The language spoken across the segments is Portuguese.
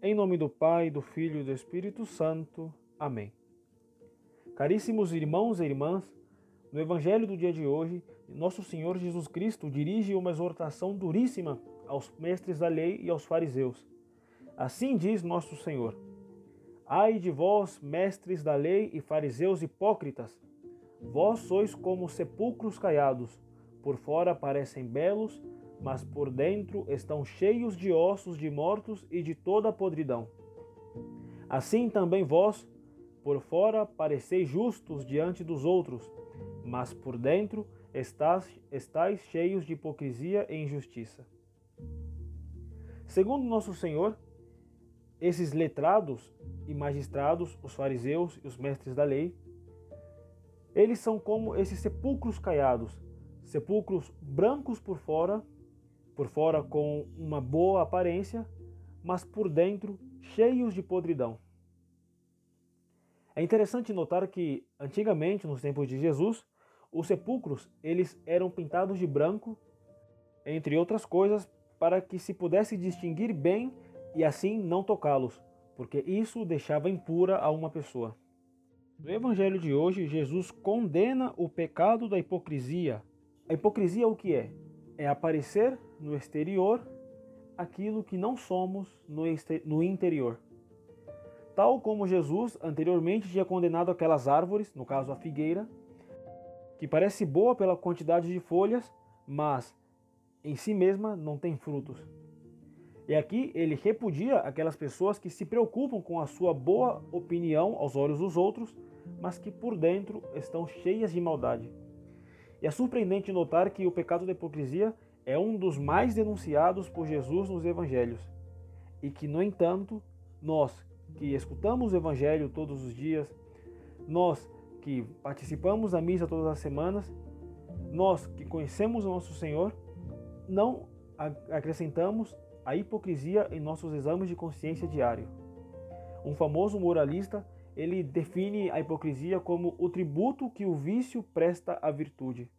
Em nome do Pai, do Filho e do Espírito Santo. Amém. Caríssimos irmãos e irmãs, no Evangelho do dia de hoje, nosso Senhor Jesus Cristo dirige uma exortação duríssima aos mestres da lei e aos fariseus. Assim diz nosso Senhor: Ai de vós, mestres da lei e fariseus hipócritas! Vós sois como sepulcros caiados, por fora parecem belos, mas por dentro estão cheios de ossos de mortos e de toda podridão. Assim também vós, por fora pareceis justos diante dos outros, mas por dentro estáis, estáis cheios de hipocrisia e injustiça. Segundo nosso Senhor, esses letrados e magistrados, os fariseus e os mestres da lei, eles são como esses sepulcros caiados, sepulcros brancos por fora por fora com uma boa aparência, mas por dentro cheios de podridão. É interessante notar que antigamente, nos tempos de Jesus, os sepulcros eles eram pintados de branco, entre outras coisas, para que se pudesse distinguir bem e assim não tocá-los, porque isso deixava impura a uma pessoa. No evangelho de hoje, Jesus condena o pecado da hipocrisia. A hipocrisia o que é? É aparecer no exterior aquilo que não somos no, no interior. Tal como Jesus anteriormente tinha condenado aquelas árvores, no caso a figueira, que parece boa pela quantidade de folhas, mas em si mesma não tem frutos. E aqui ele repudia aquelas pessoas que se preocupam com a sua boa opinião aos olhos dos outros, mas que por dentro estão cheias de maldade. E é surpreendente notar que o pecado da hipocrisia é um dos mais denunciados por Jesus nos evangelhos. E que, no entanto, nós que escutamos o evangelho todos os dias, nós que participamos da missa todas as semanas, nós que conhecemos o nosso Senhor, não acrescentamos a hipocrisia em nossos exames de consciência diário. Um famoso moralista, ele define a hipocrisia como o tributo que o vício presta à virtude,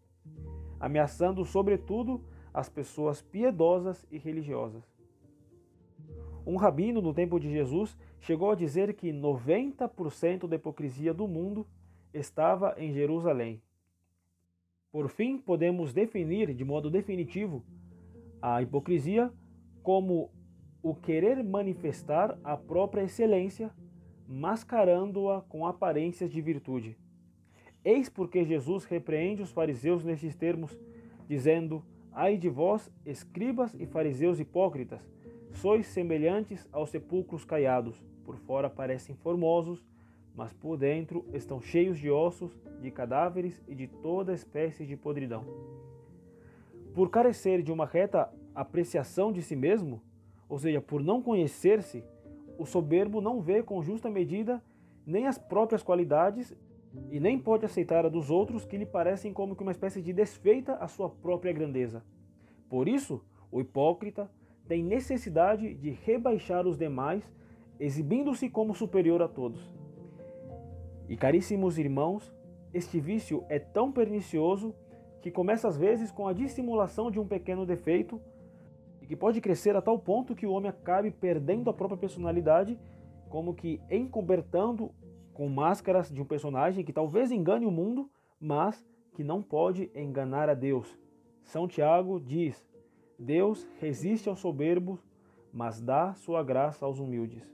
ameaçando sobretudo as pessoas piedosas e religiosas. Um rabino no tempo de Jesus chegou a dizer que 90% da hipocrisia do mundo estava em Jerusalém. Por fim, podemos definir de modo definitivo a hipocrisia como o querer manifestar a própria excelência, mascarando-a com aparências de virtude. Eis porque Jesus repreende os fariseus nestes termos, dizendo: Ai de vós, escribas e fariseus hipócritas, sois semelhantes aos sepulcros caiados, por fora parecem formosos, mas por dentro estão cheios de ossos, de cadáveres e de toda espécie de podridão. Por carecer de uma reta apreciação de si mesmo, ou seja, por não conhecer-se, o soberbo não vê com justa medida nem as próprias qualidades e nem pode aceitar a dos outros que lhe parecem como que uma espécie de desfeita à sua própria grandeza. Por isso, o hipócrita tem necessidade de rebaixar os demais, exibindo-se como superior a todos. E caríssimos irmãos, este vício é tão pernicioso que começa às vezes com a dissimulação de um pequeno defeito que pode crescer a tal ponto que o homem acabe perdendo a própria personalidade, como que encobertando com máscaras de um personagem que talvez engane o mundo, mas que não pode enganar a Deus. São Tiago diz: Deus resiste aos soberbos, mas dá sua graça aos humildes.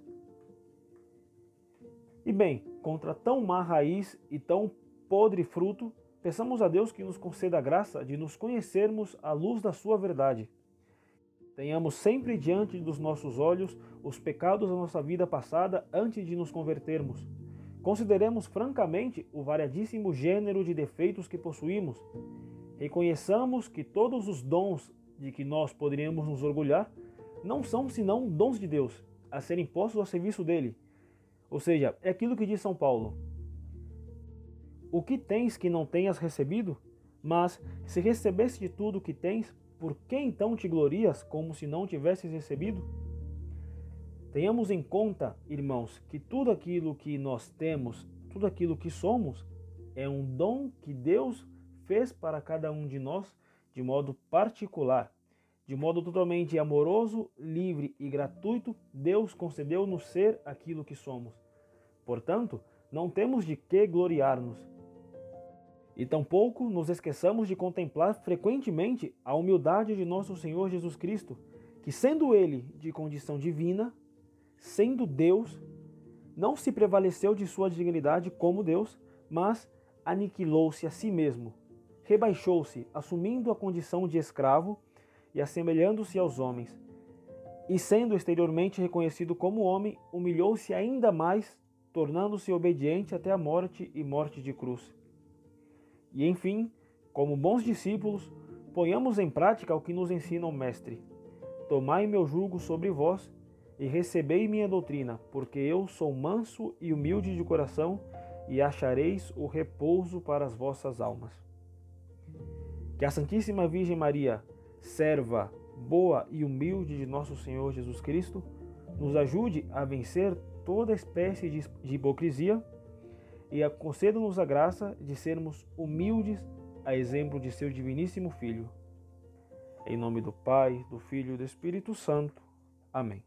E bem, contra tão má raiz e tão podre fruto, peçamos a Deus que nos conceda a graça de nos conhecermos à luz da sua verdade. Tenhamos sempre diante dos nossos olhos os pecados da nossa vida passada antes de nos convertermos Consideremos francamente o variadíssimo gênero de defeitos que possuímos. Reconheçamos que todos os dons de que nós poderíamos nos orgulhar não são senão dons de Deus, a serem postos ao serviço dele. Ou seja, é aquilo que diz São Paulo: O que tens que não tenhas recebido? Mas se recebeste de tudo o que tens, por que então te glorias como se não tivesses recebido? Tenhamos em conta, irmãos, que tudo aquilo que nós temos, tudo aquilo que somos, é um dom que Deus fez para cada um de nós de modo particular. de modo totalmente amoroso, livre e gratuito, Deus concedeu-nos ser aquilo que somos. Portanto, não temos de que gloriar-nos. E tampouco nos esqueçamos de contemplar frequentemente a humildade de nosso Senhor Jesus Cristo, que, sendo ele de condição divina, sendo Deus, não se prevaleceu de sua dignidade como Deus, mas aniquilou-se a si mesmo, rebaixou-se, assumindo a condição de escravo e assemelhando-se aos homens. E sendo exteriormente reconhecido como homem, humilhou-se ainda mais, tornando-se obediente até a morte e morte de cruz. E enfim, como bons discípulos, ponhamos em prática o que nos ensina o Mestre. Tomai meu jugo sobre vós e recebei minha doutrina, porque eu sou manso e humilde de coração, e achareis o repouso para as vossas almas. Que a Santíssima Virgem Maria, serva boa e humilde de nosso Senhor Jesus Cristo, nos ajude a vencer toda espécie de hipocrisia e conceda-nos a graça de sermos humildes a exemplo de seu diviníssimo Filho. Em nome do Pai, do Filho e do Espírito Santo. Amém.